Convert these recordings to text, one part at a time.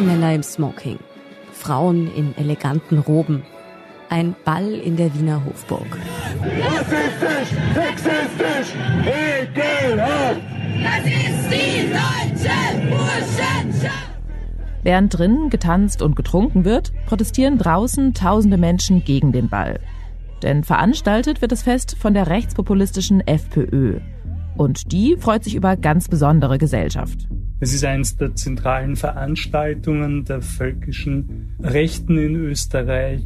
Viele Männer im Smoking, Frauen in eleganten Roben. Ein Ball in der Wiener Hofburg. Rassistisch, sexistisch, ekelhaft! Das ist die deutsche Burschenschaft! Während drinnen getanzt und getrunken wird, protestieren draußen tausende Menschen gegen den Ball. Denn veranstaltet wird das Fest von der rechtspopulistischen FPÖ. Und die freut sich über ganz besondere Gesellschaft. Es ist eines der zentralen Veranstaltungen der völkischen Rechten in Österreich,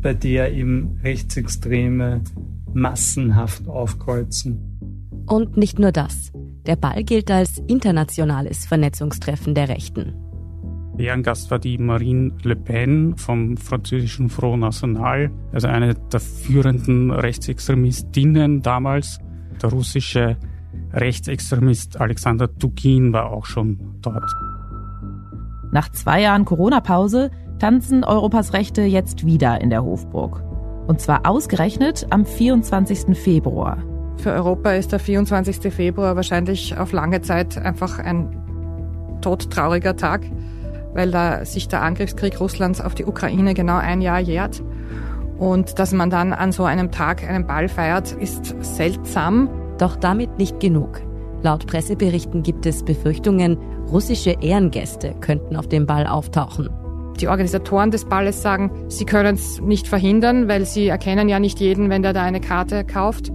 bei der eben Rechtsextreme massenhaft aufkreuzen. Und nicht nur das. Der Ball gilt als internationales Vernetzungstreffen der Rechten. Ehrengast war die Marine Le Pen vom französischen Front National, also eine der führenden Rechtsextremistinnen damals. Der russische Rechtsextremist Alexander Dugin war auch schon dort. Nach zwei Jahren Corona-Pause tanzen Europas Rechte jetzt wieder in der Hofburg. Und zwar ausgerechnet am 24. Februar. Für Europa ist der 24. Februar wahrscheinlich auf lange Zeit einfach ein todtrauriger Tag, weil da sich der Angriffskrieg Russlands auf die Ukraine genau ein Jahr jährt. Und dass man dann an so einem Tag einen Ball feiert, ist seltsam. Doch damit nicht genug. Laut Presseberichten gibt es Befürchtungen, russische Ehrengäste könnten auf dem Ball auftauchen. Die Organisatoren des Balles sagen, sie können es nicht verhindern, weil sie erkennen ja nicht jeden, wenn der da eine Karte kauft.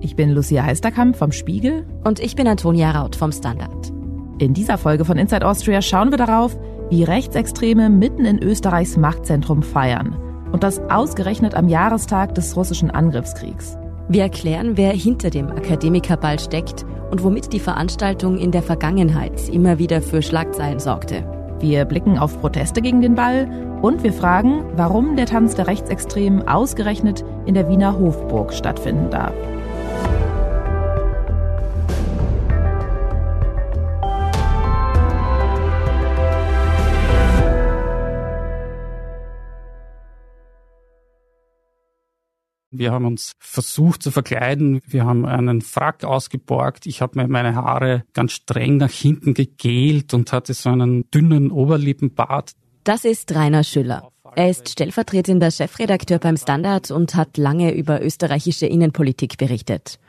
Ich bin Lucia Heisterkamp vom Spiegel. Und ich bin Antonia Raut vom Standard. In dieser Folge von Inside Austria schauen wir darauf, wie Rechtsextreme mitten in Österreichs Machtzentrum feiern. Und das ausgerechnet am Jahrestag des russischen Angriffskriegs. Wir erklären, wer hinter dem Akademikerball steckt und womit die Veranstaltung in der Vergangenheit immer wieder für Schlagzeilen sorgte. Wir blicken auf Proteste gegen den Ball und wir fragen, warum der Tanz der Rechtsextremen ausgerechnet in der Wiener Hofburg stattfinden darf. Wir haben uns versucht zu verkleiden. Wir haben einen Frack ausgeborgt. Ich habe mir meine Haare ganz streng nach hinten gegelt und hatte so einen dünnen Oberlippenbart. Das ist Rainer Schüller. Er ist stellvertretender Chefredakteur beim Standard und hat lange über österreichische Innenpolitik berichtet.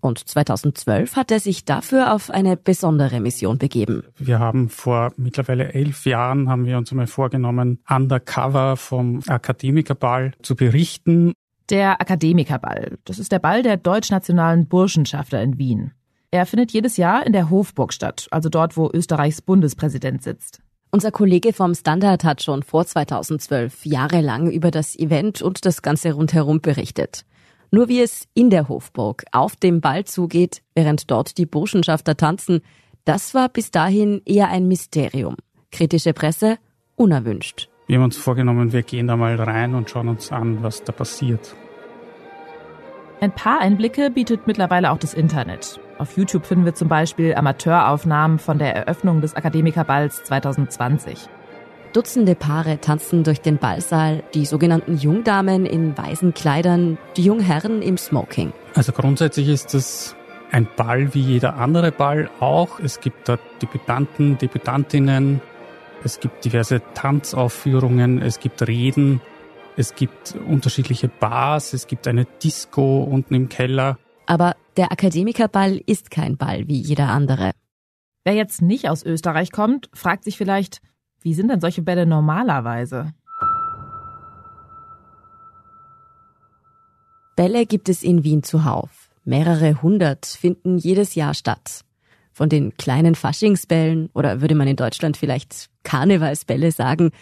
Und 2012 hat er sich dafür auf eine besondere Mission begeben. Wir haben vor mittlerweile elf Jahren haben wir uns einmal vorgenommen, undercover vom Akademikerball zu berichten. Der Akademikerball. Das ist der Ball der deutschnationalen Burschenschafter in Wien. Er findet jedes Jahr in der Hofburg statt, also dort, wo Österreichs Bundespräsident sitzt. Unser Kollege vom Standard hat schon vor 2012 jahrelang über das Event und das Ganze rundherum berichtet. Nur wie es in der Hofburg auf dem Ball zugeht, während dort die Burschenschafter tanzen, das war bis dahin eher ein Mysterium. Kritische Presse unerwünscht. Wir haben uns vorgenommen, wir gehen da mal rein und schauen uns an, was da passiert. Ein paar Einblicke bietet mittlerweile auch das Internet. Auf YouTube finden wir zum Beispiel Amateuraufnahmen von der Eröffnung des Akademikerballs 2020. Dutzende Paare tanzen durch den Ballsaal, die sogenannten Jungdamen in weißen Kleidern, die Jungherren im Smoking. Also grundsätzlich ist es ein Ball wie jeder andere Ball auch. Es gibt dort Debütanten, Debütantinnen, es gibt diverse Tanzaufführungen, es gibt Reden, es gibt unterschiedliche Bars, es gibt eine Disco unten im Keller. Aber der Akademikerball ist kein Ball wie jeder andere. Wer jetzt nicht aus Österreich kommt, fragt sich vielleicht, wie sind denn solche Bälle normalerweise? Bälle gibt es in Wien zuhauf. Mehrere hundert finden jedes Jahr statt. Von den kleinen Faschingsbällen oder würde man in Deutschland vielleicht Karnevalsbälle sagen,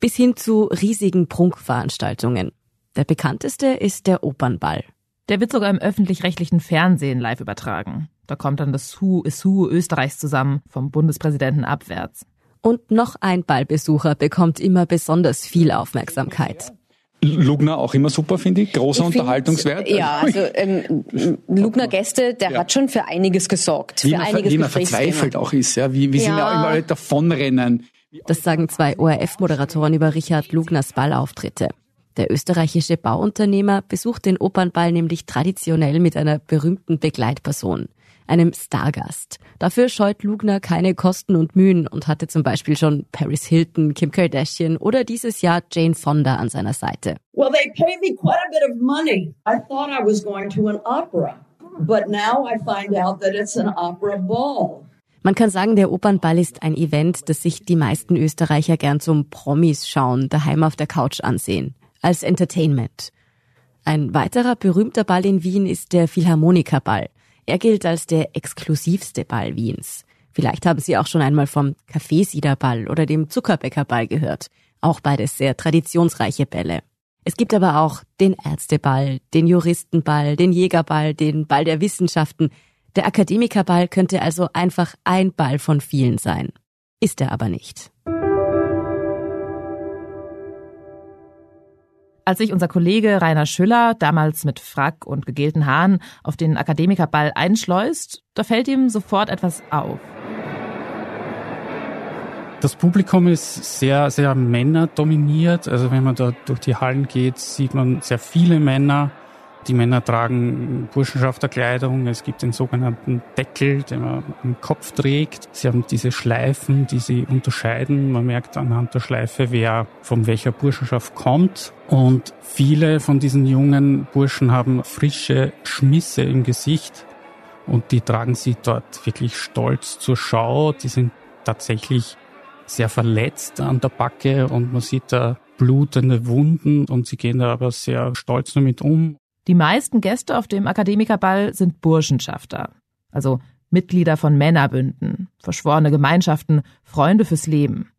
bis hin zu riesigen Prunkveranstaltungen. Der bekannteste ist der Opernball. Der wird sogar im öffentlich-rechtlichen Fernsehen live übertragen. Da kommt dann das Hu is Hu Österreichs zusammen, vom Bundespräsidenten abwärts. Und noch ein Ballbesucher bekommt immer besonders viel Aufmerksamkeit. Lugner auch immer super, finde ich. Großer ich Unterhaltungswert. Ja, also ähm, Lugner Gäste, der ja. hat schon für einiges gesorgt. Wie für man, einiges wie man verzweifelt auch ist, ja. Wie, wie ja. sie immer alle davonrennen. Das sagen zwei ORF-Moderatoren über Richard Lugners Ballauftritte. Der österreichische Bauunternehmer besucht den Opernball nämlich traditionell mit einer berühmten Begleitperson. Einem Stargast. Dafür scheut Lugner keine Kosten und Mühen und hatte zum Beispiel schon Paris Hilton, Kim Kardashian oder dieses Jahr Jane Fonda an seiner Seite. Well, they pay me quite a bit of money. I thought I was going to an opera, but now I find out that it's an opera ball. Man kann sagen, der Opernball ist ein Event, das sich die meisten Österreicher gern zum Promis schauen, daheim auf der Couch ansehen. Als Entertainment. Ein weiterer berühmter Ball in Wien ist der Philharmonikerball. Er gilt als der exklusivste Ball Wiens. Vielleicht haben Sie auch schon einmal vom Kaffeesiederball oder dem Zuckerbäckerball gehört. Auch beides sehr traditionsreiche Bälle. Es gibt aber auch den Ärzteball, den Juristenball, den Jägerball, den Ball der Wissenschaften. Der Akademikerball könnte also einfach ein Ball von vielen sein. Ist er aber nicht. Als sich unser Kollege Rainer Schüller damals mit Frack und gegelten Haaren auf den Akademikerball einschleust, da fällt ihm sofort etwas auf. Das Publikum ist sehr, sehr männerdominiert. Also wenn man da durch die Hallen geht, sieht man sehr viele Männer. Die Männer tragen Burschenschafterkleidung. Es gibt den sogenannten Deckel, den man am Kopf trägt. Sie haben diese Schleifen, die sie unterscheiden. Man merkt anhand der Schleife, wer von welcher Burschenschaft kommt. Und viele von diesen jungen Burschen haben frische Schmisse im Gesicht. Und die tragen sie dort wirklich stolz zur Schau. Die sind tatsächlich sehr verletzt an der Backe und man sieht da blutende Wunden und sie gehen da aber sehr stolz damit um. Die meisten Gäste auf dem Akademikerball sind Burschenschafter, also Mitglieder von Männerbünden, verschworene Gemeinschaften, Freunde fürs Leben.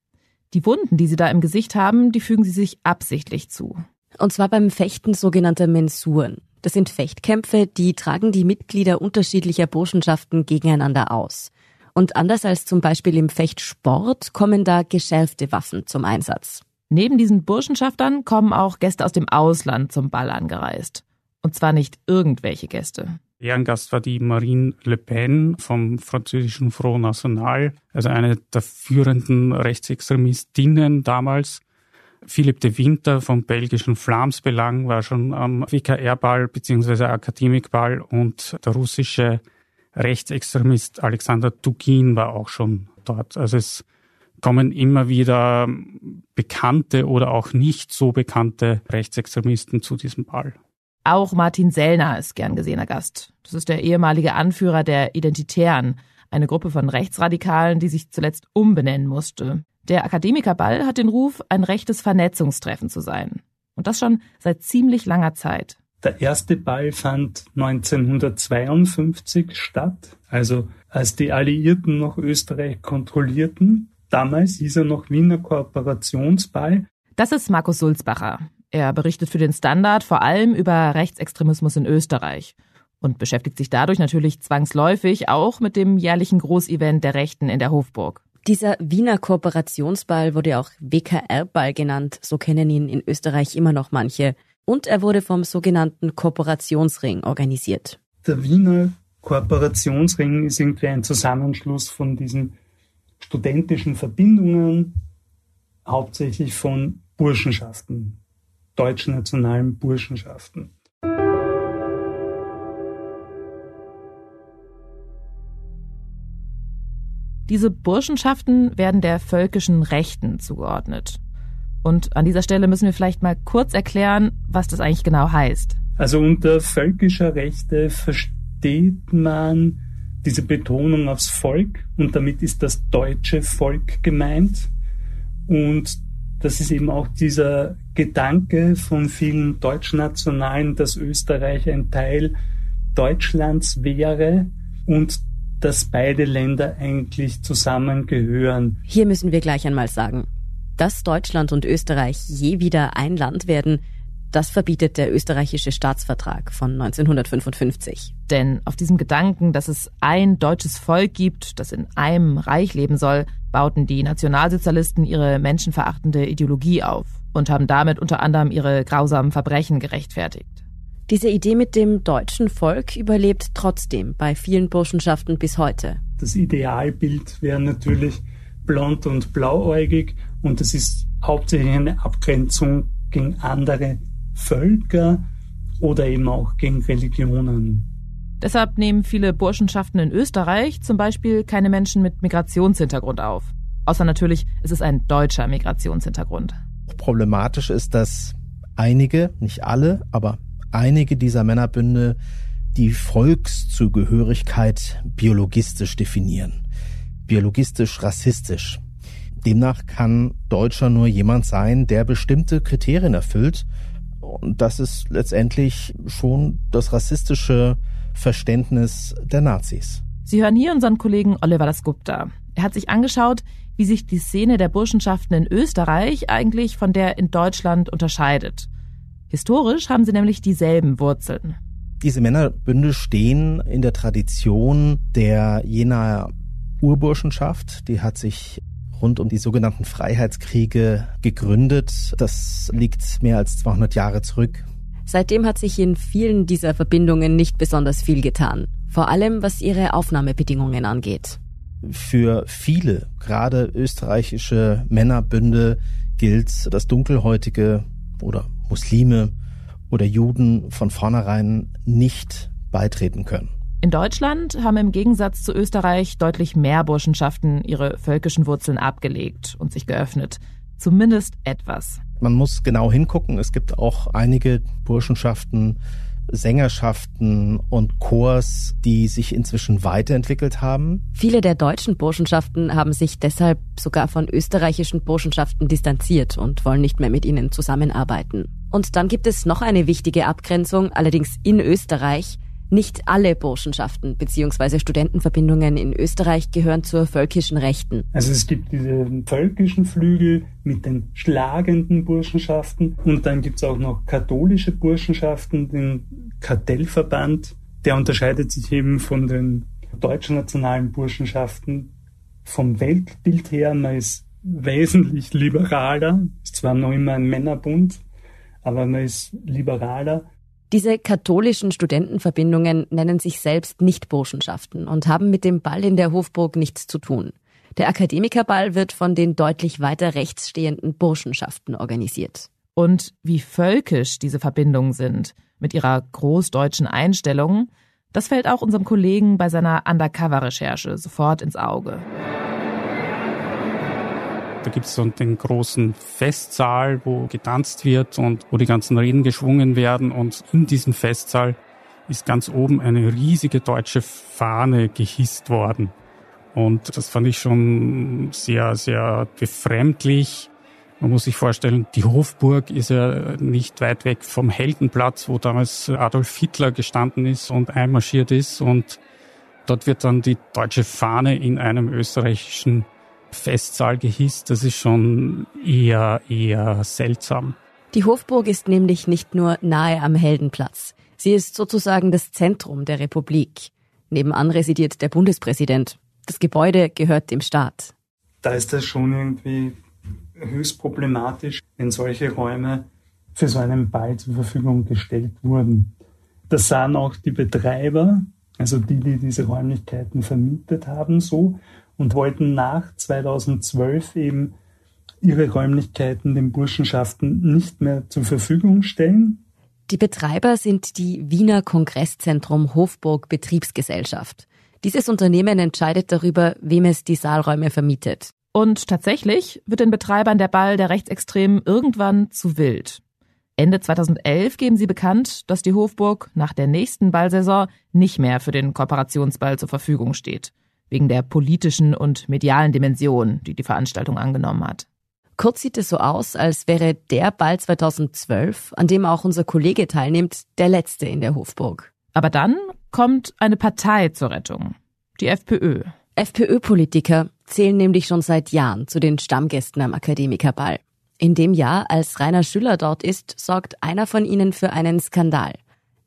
Die Wunden, die sie da im Gesicht haben, die fügen sie sich absichtlich zu. Und zwar beim Fechten sogenannter Mensuren. Das sind Fechtkämpfe, die tragen die Mitglieder unterschiedlicher Burschenschaften gegeneinander aus. Und anders als zum Beispiel im Fechtsport kommen da geschärfte Waffen zum Einsatz. Neben diesen Burschenschaftern kommen auch Gäste aus dem Ausland zum Ball angereist. Und zwar nicht irgendwelche Gäste. Ehrengast war die Marine Le Pen vom französischen Front National, also eine der führenden Rechtsextremistinnen damals. Philipp de Winter vom belgischen Flamsbelang war schon am WKR-Ball bzw. Akademikball und der russische Rechtsextremist Alexander Dugin war auch schon dort. Also es kommen immer wieder bekannte oder auch nicht so bekannte Rechtsextremisten zu diesem Ball. Auch Martin Sellner ist gern gesehener Gast. Das ist der ehemalige Anführer der Identitären, eine Gruppe von Rechtsradikalen, die sich zuletzt umbenennen musste. Der Akademikerball hat den Ruf, ein rechtes Vernetzungstreffen zu sein. Und das schon seit ziemlich langer Zeit. Der erste Ball fand 1952 statt, also als die Alliierten noch Österreich kontrollierten. Damals hieß er noch Wiener Kooperationsball. Das ist Markus Sulzbacher. Er berichtet für den Standard vor allem über Rechtsextremismus in Österreich und beschäftigt sich dadurch natürlich zwangsläufig auch mit dem jährlichen Großevent der Rechten in der Hofburg. Dieser Wiener Kooperationsball wurde auch WKR-Ball genannt, so kennen ihn in Österreich immer noch manche. Und er wurde vom sogenannten Kooperationsring organisiert. Der Wiener Kooperationsring ist irgendwie ein Zusammenschluss von diesen studentischen Verbindungen, hauptsächlich von Burschenschaften, deutschnationalen Burschenschaften. Diese Burschenschaften werden der völkischen Rechten zugeordnet. Und an dieser Stelle müssen wir vielleicht mal kurz erklären, was das eigentlich genau heißt. Also unter völkischer Rechte versteht man diese Betonung aufs Volk und damit ist das deutsche Volk gemeint. Und das ist eben auch dieser Gedanke von vielen Deutschnationalen, dass Österreich ein Teil Deutschlands wäre und dass beide Länder eigentlich zusammengehören. Hier müssen wir gleich einmal sagen, dass Deutschland und Österreich je wieder ein Land werden, das verbietet der österreichische Staatsvertrag von 1955. Denn auf diesem Gedanken, dass es ein deutsches Volk gibt, das in einem Reich leben soll, bauten die Nationalsozialisten ihre menschenverachtende Ideologie auf und haben damit unter anderem ihre grausamen Verbrechen gerechtfertigt. Diese Idee mit dem deutschen Volk überlebt trotzdem bei vielen Burschenschaften bis heute. Das Idealbild wäre natürlich blond und blauäugig und es ist hauptsächlich eine Abgrenzung gegen andere Völker oder eben auch gegen Religionen. Deshalb nehmen viele Burschenschaften in Österreich zum Beispiel keine Menschen mit Migrationshintergrund auf. Außer natürlich, es ist ein deutscher Migrationshintergrund. Problematisch ist, dass einige, nicht alle, aber einige dieser Männerbünde die Volkszugehörigkeit biologistisch definieren. Biologistisch rassistisch. Demnach kann Deutscher nur jemand sein, der bestimmte Kriterien erfüllt. Und das ist letztendlich schon das rassistische Verständnis der Nazis. Sie hören hier unseren Kollegen Oliver Dasgupta. Er hat sich angeschaut, wie sich die Szene der Burschenschaften in Österreich eigentlich von der in Deutschland unterscheidet. Historisch haben sie nämlich dieselben Wurzeln. Diese Männerbünde stehen in der Tradition der jener Urburschenschaft. Die hat sich rund um die sogenannten Freiheitskriege gegründet. Das liegt mehr als 200 Jahre zurück. Seitdem hat sich in vielen dieser Verbindungen nicht besonders viel getan. Vor allem was ihre Aufnahmebedingungen angeht. Für viele, gerade österreichische Männerbünde, gilt das Dunkelhäutige oder Muslime oder Juden von vornherein nicht beitreten können. In Deutschland haben im Gegensatz zu Österreich deutlich mehr Burschenschaften ihre völkischen Wurzeln abgelegt und sich geöffnet. Zumindest etwas. Man muss genau hingucken. Es gibt auch einige Burschenschaften, Sängerschaften und Chors, die sich inzwischen weiterentwickelt haben. Viele der deutschen Burschenschaften haben sich deshalb sogar von österreichischen Burschenschaften distanziert und wollen nicht mehr mit ihnen zusammenarbeiten. Und dann gibt es noch eine wichtige Abgrenzung, allerdings in Österreich. Nicht alle Burschenschaften bzw. Studentenverbindungen in Österreich gehören zur völkischen Rechten. Also es gibt diese völkischen Flügel mit den schlagenden Burschenschaften und dann gibt es auch noch katholische Burschenschaften, den Kartellverband. Der unterscheidet sich eben von den deutschen nationalen Burschenschaften vom Weltbild her. Man ist wesentlich liberaler, ist zwar noch immer ein Männerbund, aber man ist liberaler diese katholischen Studentenverbindungen nennen sich selbst nicht Burschenschaften und haben mit dem Ball in der Hofburg nichts zu tun. Der Akademikerball wird von den deutlich weiter rechts stehenden Burschenschaften organisiert. Und wie völkisch diese Verbindungen sind, mit ihrer großdeutschen Einstellung, das fällt auch unserem Kollegen bei seiner Undercover-Recherche sofort ins Auge. Da gibt es so den großen Festsaal, wo getanzt wird und wo die ganzen Reden geschwungen werden. Und in diesem Festsaal ist ganz oben eine riesige deutsche Fahne gehisst worden. Und das fand ich schon sehr, sehr befremdlich. Man muss sich vorstellen, die Hofburg ist ja nicht weit weg vom Heldenplatz, wo damals Adolf Hitler gestanden ist und einmarschiert ist. Und dort wird dann die deutsche Fahne in einem österreichischen Festsaal gehisst. Das ist schon eher, eher seltsam. Die Hofburg ist nämlich nicht nur nahe am Heldenplatz. Sie ist sozusagen das Zentrum der Republik. Nebenan residiert der Bundespräsident. Das Gebäude gehört dem Staat. Da ist das schon irgendwie höchst problematisch, wenn solche Räume für so einen Ball zur Verfügung gestellt wurden. Das sahen auch die Betreiber, also die, die diese Räumlichkeiten vermietet haben, so und wollten nach 2012 eben ihre Räumlichkeiten den Burschenschaften nicht mehr zur Verfügung stellen. Die Betreiber sind die Wiener Kongresszentrum Hofburg Betriebsgesellschaft. Dieses Unternehmen entscheidet darüber, wem es die Saalräume vermietet. Und tatsächlich wird den Betreibern der Ball der Rechtsextremen irgendwann zu wild. Ende 2011 geben sie bekannt, dass die Hofburg nach der nächsten Ballsaison nicht mehr für den Kooperationsball zur Verfügung steht wegen der politischen und medialen Dimension, die die Veranstaltung angenommen hat. Kurz sieht es so aus, als wäre der Ball 2012, an dem auch unser Kollege teilnimmt, der letzte in der Hofburg. Aber dann kommt eine Partei zur Rettung. Die FPÖ. FPÖ-Politiker zählen nämlich schon seit Jahren zu den Stammgästen am Akademikerball. In dem Jahr, als Rainer Schüller dort ist, sorgt einer von ihnen für einen Skandal.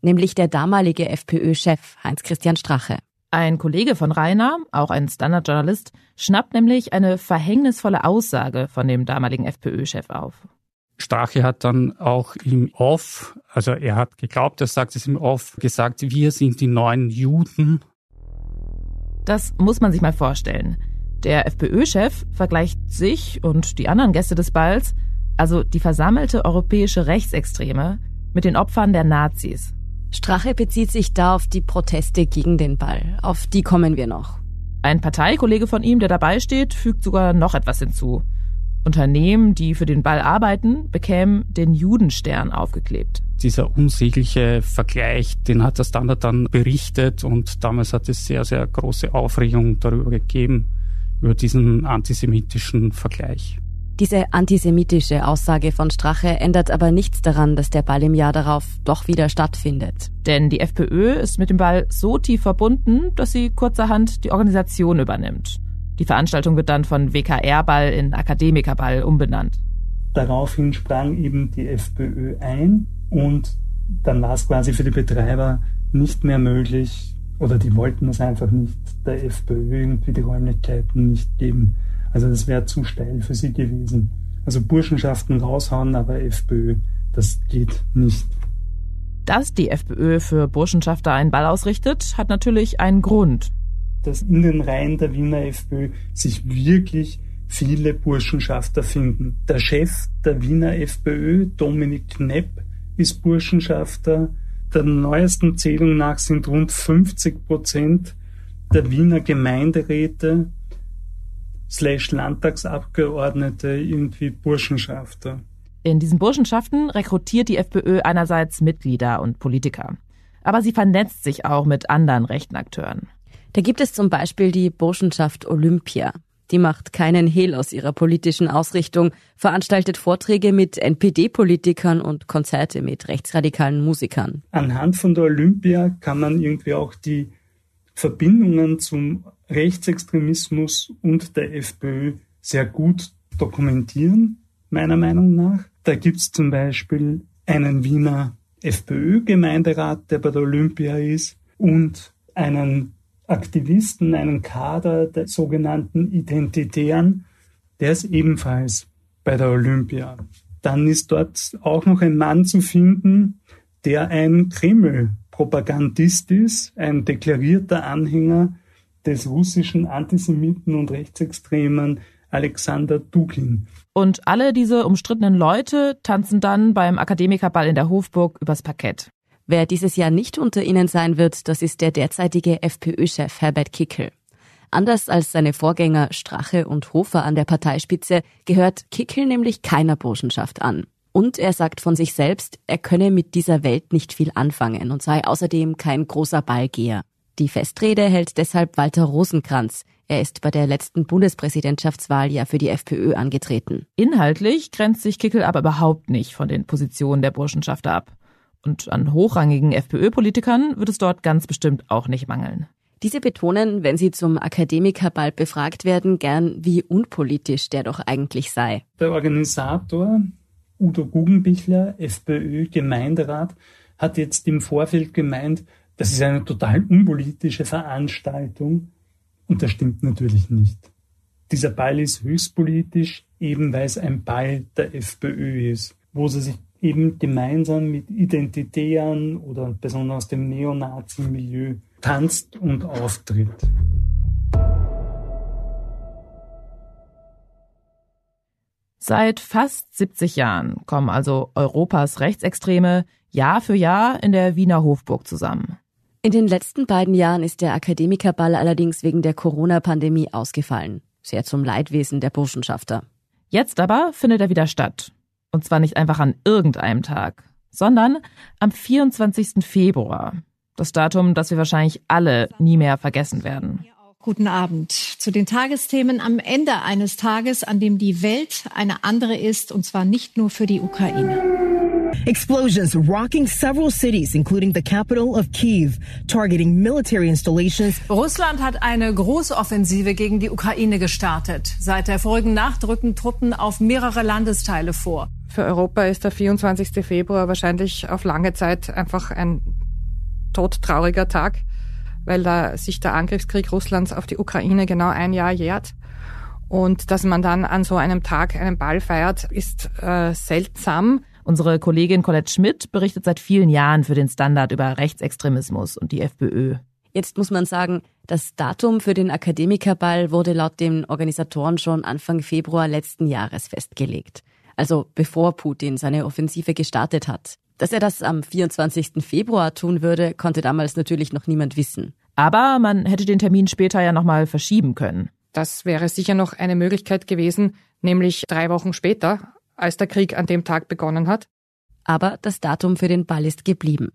Nämlich der damalige FPÖ-Chef Heinz-Christian Strache. Ein Kollege von Rainer, auch ein Standardjournalist, schnappt nämlich eine verhängnisvolle Aussage von dem damaligen FPÖ-Chef auf. Strache hat dann auch im Off, also er hat geglaubt, er sagt es im Off, gesagt, wir sind die neuen Juden. Das muss man sich mal vorstellen. Der FPÖ-Chef vergleicht sich und die anderen Gäste des Balls, also die versammelte europäische Rechtsextreme, mit den Opfern der Nazis. Strache bezieht sich da auf die Proteste gegen den Ball. Auf die kommen wir noch. Ein Parteikollege von ihm, der dabei steht, fügt sogar noch etwas hinzu. Unternehmen, die für den Ball arbeiten, bekämen den Judenstern aufgeklebt. Dieser unsägliche Vergleich, den hat der Standard dann berichtet und damals hat es sehr, sehr große Aufregung darüber gegeben, über diesen antisemitischen Vergleich. Diese antisemitische Aussage von Strache ändert aber nichts daran, dass der Ball im Jahr darauf doch wieder stattfindet. Denn die FPÖ ist mit dem Ball so tief verbunden, dass sie kurzerhand die Organisation übernimmt. Die Veranstaltung wird dann von WKR-Ball in Akademikerball umbenannt. Daraufhin sprang eben die FPÖ ein und dann war es quasi für die Betreiber nicht mehr möglich, oder die wollten es einfach nicht, der FPÖ irgendwie die Räumlichkeiten nicht geben. Also das wäre zu steil für sie gewesen. Also Burschenschaften raushauen, aber FPÖ, das geht nicht. Dass die FPÖ für Burschenschafter einen Ball ausrichtet, hat natürlich einen Grund. Dass in den Reihen der Wiener FPÖ sich wirklich viele Burschenschafter finden. Der Chef der Wiener FPÖ, Dominik Knepp, ist Burschenschafter. Der neuesten Zählung nach sind rund 50 Prozent der Wiener Gemeinderäte slash Landtagsabgeordnete irgendwie Burschenschafter. In diesen Burschenschaften rekrutiert die FPÖ einerseits Mitglieder und Politiker. Aber sie vernetzt sich auch mit anderen rechten Akteuren. Da gibt es zum Beispiel die Burschenschaft Olympia. Die macht keinen Hehl aus ihrer politischen Ausrichtung, veranstaltet Vorträge mit NPD-Politikern und Konzerte mit rechtsradikalen Musikern. Anhand von der Olympia kann man irgendwie auch die Verbindungen zum Rechtsextremismus und der FPÖ sehr gut dokumentieren, meiner Meinung nach. Da gibt es zum Beispiel einen Wiener FPÖ-Gemeinderat, der bei der Olympia ist, und einen Aktivisten, einen Kader der sogenannten Identitären, der ist ebenfalls bei der Olympia. Dann ist dort auch noch ein Mann zu finden, der ein Kreml-Propagandist ist, ein deklarierter Anhänger des russischen Antisemiten und Rechtsextremen Alexander Dugin. Und alle diese umstrittenen Leute tanzen dann beim Akademikerball in der Hofburg übers Parkett. Wer dieses Jahr nicht unter ihnen sein wird, das ist der derzeitige FPÖ-Chef Herbert Kickel. Anders als seine Vorgänger Strache und Hofer an der Parteispitze gehört Kickel nämlich keiner Burschenschaft an. Und er sagt von sich selbst, er könne mit dieser Welt nicht viel anfangen und sei außerdem kein großer Ballgeher. Die Festrede hält deshalb Walter Rosenkranz. Er ist bei der letzten Bundespräsidentschaftswahl ja für die FPÖ angetreten. Inhaltlich grenzt sich Kickel aber überhaupt nicht von den Positionen der Burschenschafter ab. Und an hochrangigen FPÖ-Politikern wird es dort ganz bestimmt auch nicht mangeln. Diese betonen, wenn sie zum Akademikerball befragt werden, gern, wie unpolitisch der doch eigentlich sei. Der Organisator Udo Guggenbichler, FPÖ-Gemeinderat, hat jetzt im Vorfeld gemeint, das ist eine total unpolitische Veranstaltung. Und das stimmt natürlich nicht. Dieser Ball ist höchst politisch, eben weil es ein Ball der FPÖ ist, wo sie sich eben gemeinsam mit Identitären oder Personen aus dem Neonazi-Milieu tanzt und auftritt. Seit fast 70 Jahren kommen also Europas Rechtsextreme Jahr für Jahr in der Wiener Hofburg zusammen. In den letzten beiden Jahren ist der Akademikerball allerdings wegen der Corona-Pandemie ausgefallen. Sehr zum Leidwesen der Burschenschafter. Jetzt aber findet er wieder statt. Und zwar nicht einfach an irgendeinem Tag, sondern am 24. Februar. Das Datum, das wir wahrscheinlich alle nie mehr vergessen werden. Guten Abend. Zu den Tagesthemen am Ende eines Tages, an dem die Welt eine andere ist, und zwar nicht nur für die Ukraine. Explosions rocking several cities, including the capital of Kiev, targeting military installations. Russland hat eine große Offensive gegen die Ukraine gestartet. Seit der vorigen Nacht rücken Truppen auf mehrere Landesteile vor. Für Europa ist der 24. Februar wahrscheinlich auf lange Zeit einfach ein todtrauriger Tag, weil da sich der Angriffskrieg Russlands auf die Ukraine genau ein Jahr jährt. Und dass man dann an so einem Tag einen Ball feiert, ist äh, seltsam. Unsere Kollegin Colette Schmidt berichtet seit vielen Jahren für den Standard über Rechtsextremismus und die FPÖ. Jetzt muss man sagen, das Datum für den Akademikerball wurde laut den Organisatoren schon Anfang Februar letzten Jahres festgelegt. Also bevor Putin seine Offensive gestartet hat. Dass er das am 24. Februar tun würde, konnte damals natürlich noch niemand wissen. Aber man hätte den Termin später ja nochmal verschieben können. Das wäre sicher noch eine Möglichkeit gewesen, nämlich drei Wochen später, als der Krieg an dem Tag begonnen hat. Aber das Datum für den Ball ist geblieben.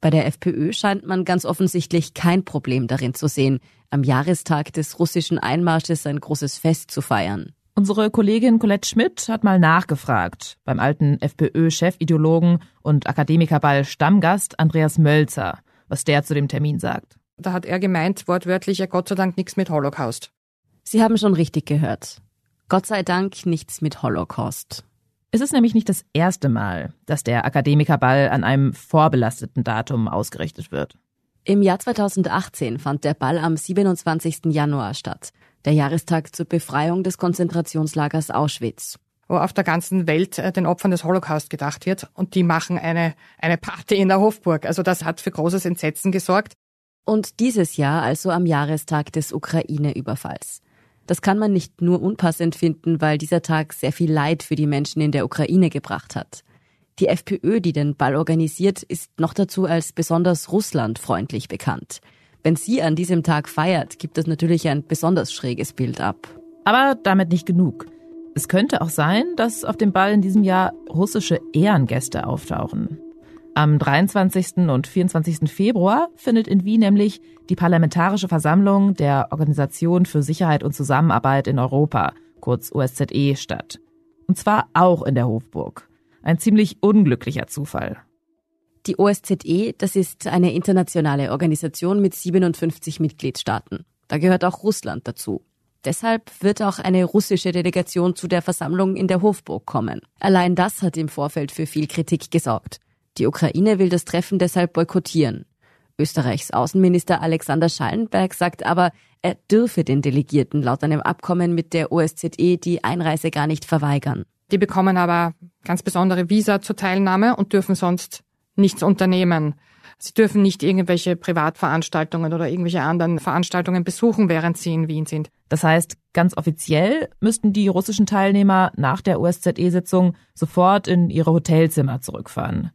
Bei der FPÖ scheint man ganz offensichtlich kein Problem darin zu sehen, am Jahrestag des russischen Einmarsches ein großes Fest zu feiern. Unsere Kollegin Colette Schmidt hat mal nachgefragt beim alten FPÖ-Chefideologen und Akademikerball Stammgast Andreas Mölzer, was der zu dem Termin sagt. Da hat er gemeint, wortwörtlich, ja Gott sei Dank nichts mit Holocaust. Sie haben schon richtig gehört. Gott sei Dank nichts mit Holocaust. Es ist nämlich nicht das erste Mal, dass der Akademikerball an einem vorbelasteten Datum ausgerichtet wird. Im Jahr 2018 fand der Ball am 27. Januar statt, der Jahrestag zur Befreiung des Konzentrationslagers Auschwitz. Wo auf der ganzen Welt äh, den Opfern des Holocaust gedacht wird und die machen eine, eine Party in der Hofburg. Also das hat für großes Entsetzen gesorgt. Und dieses Jahr also am Jahrestag des Ukraine-Überfalls. Das kann man nicht nur unpassend finden, weil dieser Tag sehr viel Leid für die Menschen in der Ukraine gebracht hat. Die FPÖ, die den Ball organisiert, ist noch dazu als besonders russlandfreundlich bekannt. Wenn sie an diesem Tag feiert, gibt es natürlich ein besonders schräges Bild ab. Aber damit nicht genug. Es könnte auch sein, dass auf dem Ball in diesem Jahr russische Ehrengäste auftauchen. Am 23. und 24. Februar findet in Wien nämlich die Parlamentarische Versammlung der Organisation für Sicherheit und Zusammenarbeit in Europa, kurz OSZE, statt. Und zwar auch in der Hofburg. Ein ziemlich unglücklicher Zufall. Die OSZE, das ist eine internationale Organisation mit 57 Mitgliedstaaten. Da gehört auch Russland dazu. Deshalb wird auch eine russische Delegation zu der Versammlung in der Hofburg kommen. Allein das hat im Vorfeld für viel Kritik gesorgt. Die Ukraine will das Treffen deshalb boykottieren. Österreichs Außenminister Alexander Schallenberg sagt aber, er dürfe den Delegierten laut einem Abkommen mit der OSZE die Einreise gar nicht verweigern. Die bekommen aber ganz besondere Visa zur Teilnahme und dürfen sonst nichts unternehmen. Sie dürfen nicht irgendwelche Privatveranstaltungen oder irgendwelche anderen Veranstaltungen besuchen, während sie in Wien sind. Das heißt, ganz offiziell müssten die russischen Teilnehmer nach der OSZE-Sitzung sofort in ihre Hotelzimmer zurückfahren.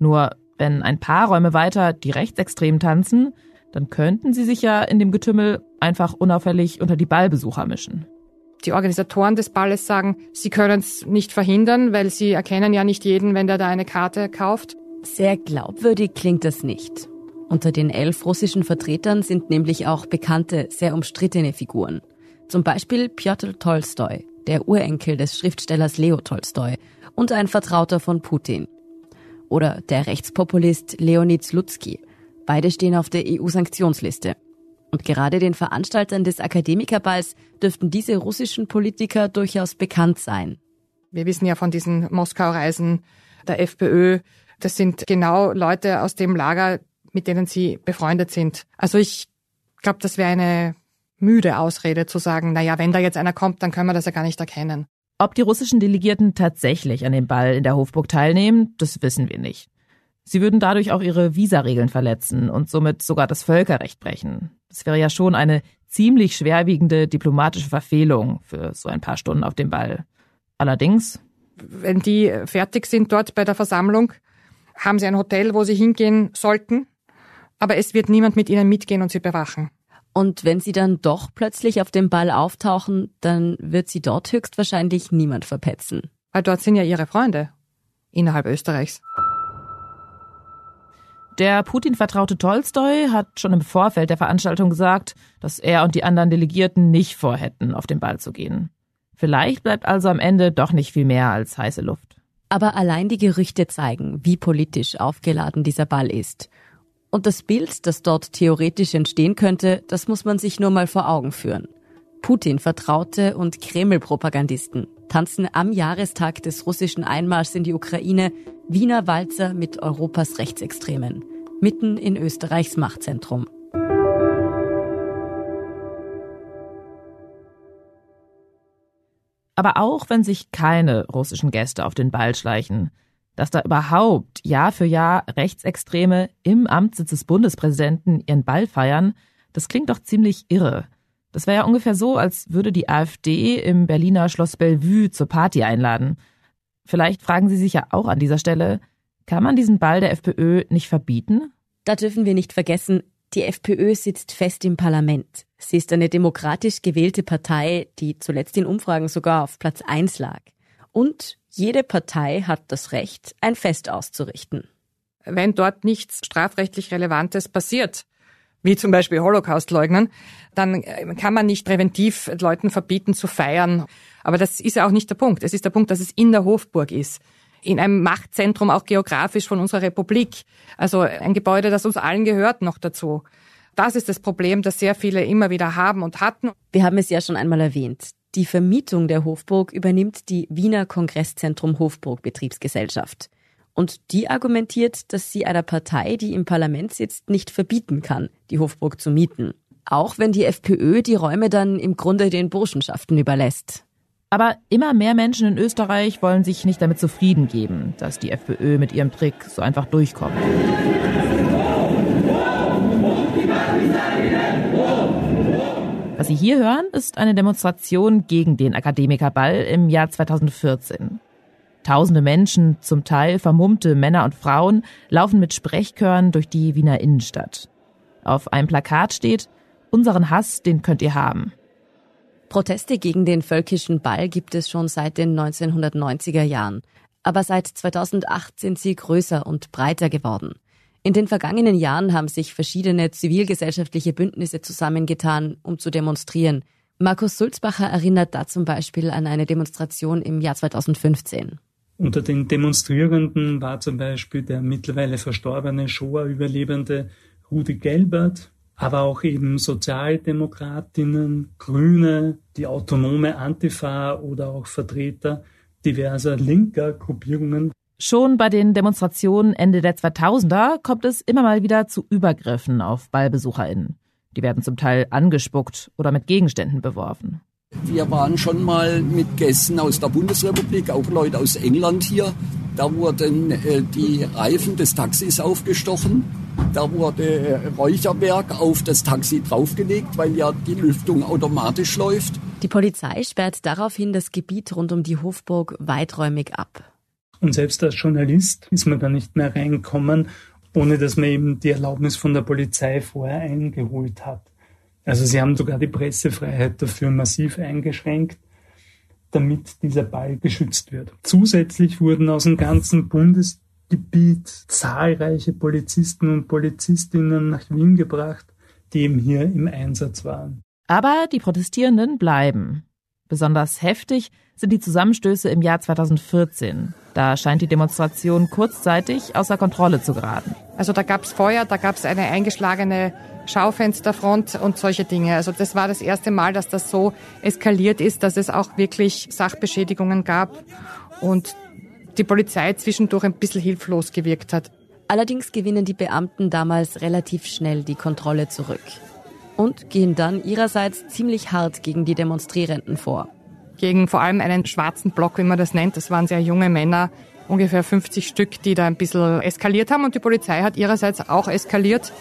Nur wenn ein paar Räume weiter die Rechtsextremen tanzen, dann könnten sie sich ja in dem Getümmel einfach unauffällig unter die Ballbesucher mischen. Die Organisatoren des Balles sagen, sie können es nicht verhindern, weil sie erkennen ja nicht jeden, wenn der da eine Karte kauft. Sehr glaubwürdig klingt das nicht. Unter den elf russischen Vertretern sind nämlich auch bekannte, sehr umstrittene Figuren. Zum Beispiel Piotr Tolstoi, der Urenkel des Schriftstellers Leo Tolstoi und ein Vertrauter von Putin, oder der Rechtspopulist Leonid Slutsky. Beide stehen auf der EU-Sanktionsliste. Und gerade den Veranstaltern des Akademikerballs dürften diese russischen Politiker durchaus bekannt sein. Wir wissen ja von diesen Moskau-Reisen der FPÖ. Das sind genau Leute aus dem Lager, mit denen sie befreundet sind. Also ich glaube, das wäre eine müde Ausrede zu sagen, na ja, wenn da jetzt einer kommt, dann können wir das ja gar nicht erkennen. Ob die russischen Delegierten tatsächlich an dem Ball in der Hofburg teilnehmen, das wissen wir nicht. Sie würden dadurch auch ihre Visaregeln verletzen und somit sogar das Völkerrecht brechen. Das wäre ja schon eine ziemlich schwerwiegende diplomatische Verfehlung für so ein paar Stunden auf dem Ball. Allerdings. Wenn die fertig sind dort bei der Versammlung, haben sie ein Hotel, wo sie hingehen sollten, aber es wird niemand mit ihnen mitgehen und sie bewachen. Und wenn sie dann doch plötzlich auf dem Ball auftauchen, dann wird sie dort höchstwahrscheinlich niemand verpetzen. Weil dort sind ja ihre Freunde innerhalb Österreichs. Der Putin-vertraute Tolstoi hat schon im Vorfeld der Veranstaltung gesagt, dass er und die anderen Delegierten nicht vorhätten, auf den Ball zu gehen. Vielleicht bleibt also am Ende doch nicht viel mehr als heiße Luft. Aber allein die Gerüchte zeigen, wie politisch aufgeladen dieser Ball ist. Und das Bild, das dort theoretisch entstehen könnte, das muss man sich nur mal vor Augen führen. Putin-Vertraute und Kreml-Propagandisten tanzen am Jahrestag des russischen Einmarschs in die Ukraine Wiener Walzer mit Europas Rechtsextremen, mitten in Österreichs Machtzentrum. Aber auch wenn sich keine russischen Gäste auf den Ball schleichen, dass da überhaupt Jahr für Jahr Rechtsextreme im Amtssitz des Bundespräsidenten ihren Ball feiern, das klingt doch ziemlich irre. Das wäre ja ungefähr so, als würde die AfD im Berliner Schloss Bellevue zur Party einladen. Vielleicht fragen Sie sich ja auch an dieser Stelle, Kann man diesen Ball der FPÖ nicht verbieten? Da dürfen wir nicht vergessen, die FPÖ sitzt fest im Parlament. Sie ist eine demokratisch gewählte Partei, die zuletzt in Umfragen sogar auf Platz 1 lag. Und jede Partei hat das Recht, ein Fest auszurichten. Wenn dort nichts strafrechtlich Relevantes passiert, wie zum Beispiel Holocaust leugnen, dann äh, kann man nicht präventiv Leuten verbieten zu feiern. Aber das ist ja auch nicht der Punkt. Es ist der Punkt, dass es in der Hofburg ist. In einem Machtzentrum auch geografisch von unserer Republik. Also ein Gebäude, das uns allen gehört noch dazu. Das ist das Problem, das sehr viele immer wieder haben und hatten. Wir haben es ja schon einmal erwähnt. Die Vermietung der Hofburg übernimmt die Wiener Kongresszentrum Hofburg Betriebsgesellschaft. Und die argumentiert, dass sie einer Partei, die im Parlament sitzt, nicht verbieten kann, die Hofburg zu mieten. Auch wenn die FPÖ die Räume dann im Grunde den Burschenschaften überlässt. Aber immer mehr Menschen in Österreich wollen sich nicht damit zufrieden geben, dass die FPÖ mit ihrem Trick so einfach durchkommt. Was Sie hier hören, ist eine Demonstration gegen den Akademikerball im Jahr 2014. Tausende Menschen, zum Teil vermummte Männer und Frauen, laufen mit Sprechchören durch die Wiener Innenstadt. Auf einem Plakat steht, unseren Hass, den könnt ihr haben. Proteste gegen den völkischen Ball gibt es schon seit den 1990er Jahren. Aber seit 2008 sind sie größer und breiter geworden. In den vergangenen Jahren haben sich verschiedene zivilgesellschaftliche Bündnisse zusammengetan, um zu demonstrieren. Markus Sulzbacher erinnert da zum Beispiel an eine Demonstration im Jahr 2015. Unter den Demonstrierenden war zum Beispiel der mittlerweile verstorbene Shoah-Überlebende Rudi Gelbert, aber auch eben Sozialdemokratinnen, Grüne, die autonome Antifa oder auch Vertreter diverser linker Gruppierungen. Schon bei den Demonstrationen Ende der 2000er kommt es immer mal wieder zu Übergriffen auf BallbesucherInnen. Die werden zum Teil angespuckt oder mit Gegenständen beworfen. Wir waren schon mal mit Gästen aus der Bundesrepublik, auch Leute aus England hier. Da wurden äh, die Reifen des Taxis aufgestochen. Da wurde äh, Räucherwerk auf das Taxi draufgelegt, weil ja die Lüftung automatisch läuft. Die Polizei sperrt daraufhin das Gebiet rund um die Hofburg weiträumig ab. Und selbst als Journalist ist man da nicht mehr reinkommen, ohne dass man eben die Erlaubnis von der Polizei vorher eingeholt hat. Also sie haben sogar die Pressefreiheit dafür massiv eingeschränkt, damit dieser Ball geschützt wird. Zusätzlich wurden aus dem ganzen Bundesgebiet zahlreiche Polizisten und Polizistinnen nach Wien gebracht, die eben hier im Einsatz waren. Aber die Protestierenden bleiben. Besonders heftig sind die Zusammenstöße im Jahr 2014. Da scheint die Demonstration kurzzeitig außer Kontrolle zu geraten. Also da gab es Feuer, da gab es eine eingeschlagene Schaufensterfront und solche Dinge. Also das war das erste Mal, dass das so eskaliert ist, dass es auch wirklich Sachbeschädigungen gab und die Polizei zwischendurch ein bisschen hilflos gewirkt hat. Allerdings gewinnen die Beamten damals relativ schnell die Kontrolle zurück und gehen dann ihrerseits ziemlich hart gegen die Demonstrierenden vor. Gegen vor allem einen schwarzen Block, wie man das nennt. Das waren sehr junge Männer, ungefähr 50 Stück, die da ein bisschen eskaliert haben und die Polizei hat ihrerseits auch eskaliert.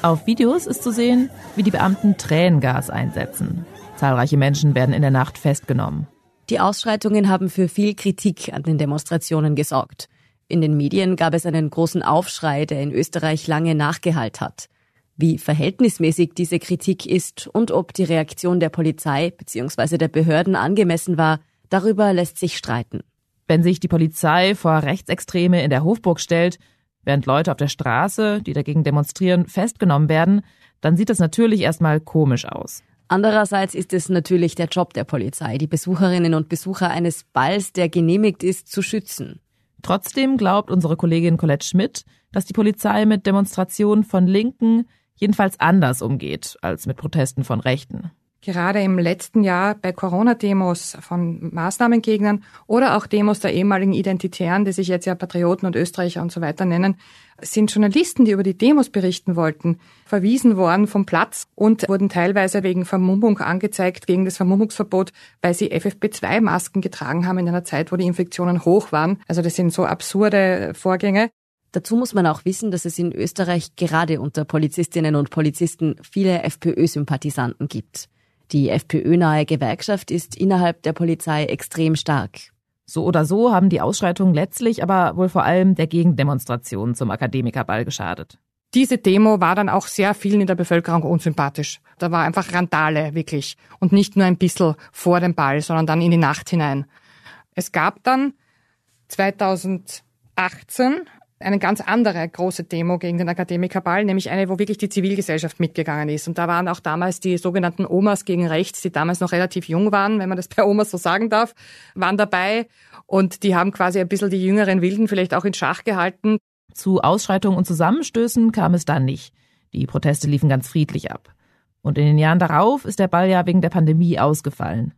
Auf Videos ist zu sehen, wie die Beamten Tränengas einsetzen. Zahlreiche Menschen werden in der Nacht festgenommen. Die Ausschreitungen haben für viel Kritik an den Demonstrationen gesorgt. In den Medien gab es einen großen Aufschrei, der in Österreich lange nachgehalt hat. Wie verhältnismäßig diese Kritik ist und ob die Reaktion der Polizei bzw. der Behörden angemessen war, darüber lässt sich streiten. Wenn sich die Polizei vor Rechtsextreme in der Hofburg stellt, während Leute auf der Straße, die dagegen demonstrieren, festgenommen werden, dann sieht das natürlich erstmal komisch aus. Andererseits ist es natürlich der Job der Polizei, die Besucherinnen und Besucher eines Balls, der genehmigt ist, zu schützen. Trotzdem glaubt unsere Kollegin Colette Schmidt, dass die Polizei mit Demonstrationen von Linken, jedenfalls anders umgeht als mit Protesten von Rechten. Gerade im letzten Jahr bei Corona-Demos von Maßnahmengegnern oder auch Demos der ehemaligen Identitären, die sich jetzt ja Patrioten und Österreicher und so weiter nennen, sind Journalisten, die über die Demos berichten wollten, verwiesen worden vom Platz und wurden teilweise wegen Vermummung angezeigt, gegen das Vermummungsverbot, weil sie FFP2-Masken getragen haben in einer Zeit, wo die Infektionen hoch waren. Also das sind so absurde Vorgänge. Dazu muss man auch wissen, dass es in Österreich gerade unter Polizistinnen und Polizisten viele FPÖ-Sympathisanten gibt. Die FPÖ-nahe Gewerkschaft ist innerhalb der Polizei extrem stark. So oder so haben die Ausschreitungen letztlich aber wohl vor allem der Gegendemonstration zum Akademikerball geschadet. Diese Demo war dann auch sehr vielen in der Bevölkerung unsympathisch. Da war einfach Randale, wirklich. Und nicht nur ein bisschen vor dem Ball, sondern dann in die Nacht hinein. Es gab dann 2018 eine ganz andere große Demo gegen den Akademikerball, nämlich eine, wo wirklich die Zivilgesellschaft mitgegangen ist. Und da waren auch damals die sogenannten Omas gegen rechts, die damals noch relativ jung waren, wenn man das bei Omas so sagen darf, waren dabei. Und die haben quasi ein bisschen die jüngeren Wilden vielleicht auch in Schach gehalten. Zu Ausschreitungen und Zusammenstößen kam es dann nicht. Die Proteste liefen ganz friedlich ab. Und in den Jahren darauf ist der Ball ja wegen der Pandemie ausgefallen.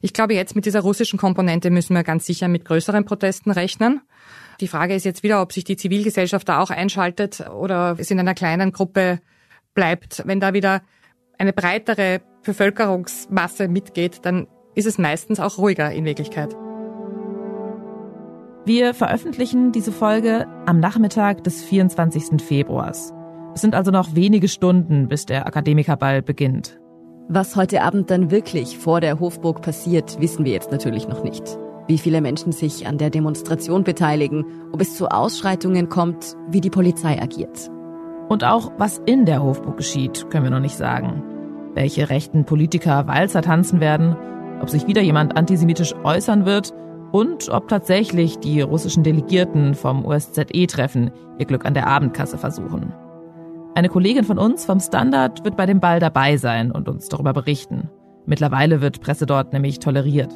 Ich glaube, jetzt mit dieser russischen Komponente müssen wir ganz sicher mit größeren Protesten rechnen. Die Frage ist jetzt wieder, ob sich die Zivilgesellschaft da auch einschaltet oder es in einer kleinen Gruppe bleibt. Wenn da wieder eine breitere Bevölkerungsmasse mitgeht, dann ist es meistens auch ruhiger in Wirklichkeit. Wir veröffentlichen diese Folge am Nachmittag des 24. Februars. Es sind also noch wenige Stunden, bis der Akademikerball beginnt. Was heute Abend dann wirklich vor der Hofburg passiert, wissen wir jetzt natürlich noch nicht wie viele Menschen sich an der Demonstration beteiligen, ob es zu Ausschreitungen kommt, wie die Polizei agiert. Und auch was in der Hofburg geschieht, können wir noch nicht sagen. Welche rechten Politiker Walzer tanzen werden, ob sich wieder jemand antisemitisch äußern wird und ob tatsächlich die russischen Delegierten vom OSZE-Treffen ihr Glück an der Abendkasse versuchen. Eine Kollegin von uns vom Standard wird bei dem Ball dabei sein und uns darüber berichten. Mittlerweile wird Presse dort nämlich toleriert.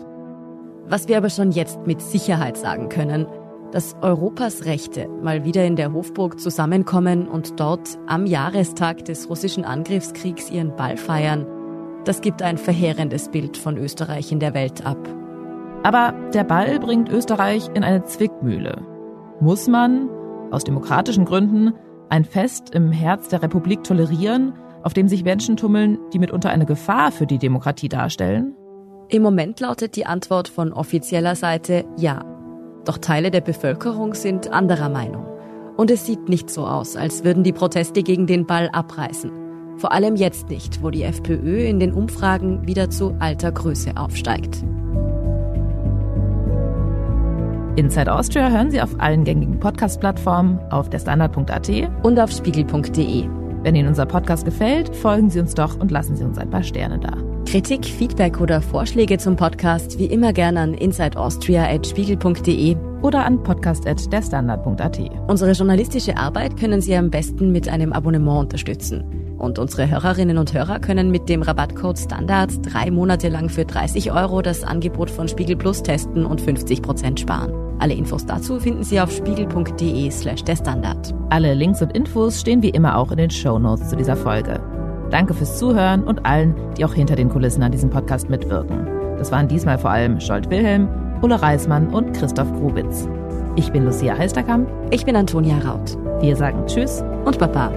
Was wir aber schon jetzt mit Sicherheit sagen können, dass Europas Rechte mal wieder in der Hofburg zusammenkommen und dort am Jahrestag des russischen Angriffskriegs ihren Ball feiern, das gibt ein verheerendes Bild von Österreich in der Welt ab. Aber der Ball bringt Österreich in eine Zwickmühle. Muss man, aus demokratischen Gründen, ein Fest im Herz der Republik tolerieren, auf dem sich Menschen tummeln, die mitunter eine Gefahr für die Demokratie darstellen? Im Moment lautet die Antwort von offizieller Seite ja. Doch Teile der Bevölkerung sind anderer Meinung. Und es sieht nicht so aus, als würden die Proteste gegen den Ball abreißen. Vor allem jetzt nicht, wo die FPÖ in den Umfragen wieder zu alter Größe aufsteigt. Inside Austria hören Sie auf allen gängigen Podcast-Plattformen, auf der Standard.at und auf spiegel.de. Wenn Ihnen unser Podcast gefällt, folgen Sie uns doch und lassen Sie uns ein paar Sterne da. Kritik, Feedback oder Vorschläge zum Podcast wie immer gerne an insideaustria.spiegel.de oder an podcast.derstandard.at. Unsere journalistische Arbeit können Sie am besten mit einem Abonnement unterstützen. Und unsere Hörerinnen und Hörer können mit dem Rabattcode Standard drei Monate lang für 30 Euro das Angebot von Spiegel Plus testen und 50 Prozent sparen. Alle Infos dazu finden Sie auf spiegel.de slash der Standard. Alle Links und Infos stehen wie immer auch in den Show Notes zu dieser Folge. Danke fürs Zuhören und allen, die auch hinter den Kulissen an diesem Podcast mitwirken. Das waren diesmal vor allem Scholt Wilhelm, Ulla Reismann und Christoph Grubitz. Ich bin Lucia Heisterkamp. Ich bin Antonia Raut. Wir sagen Tschüss und Baba.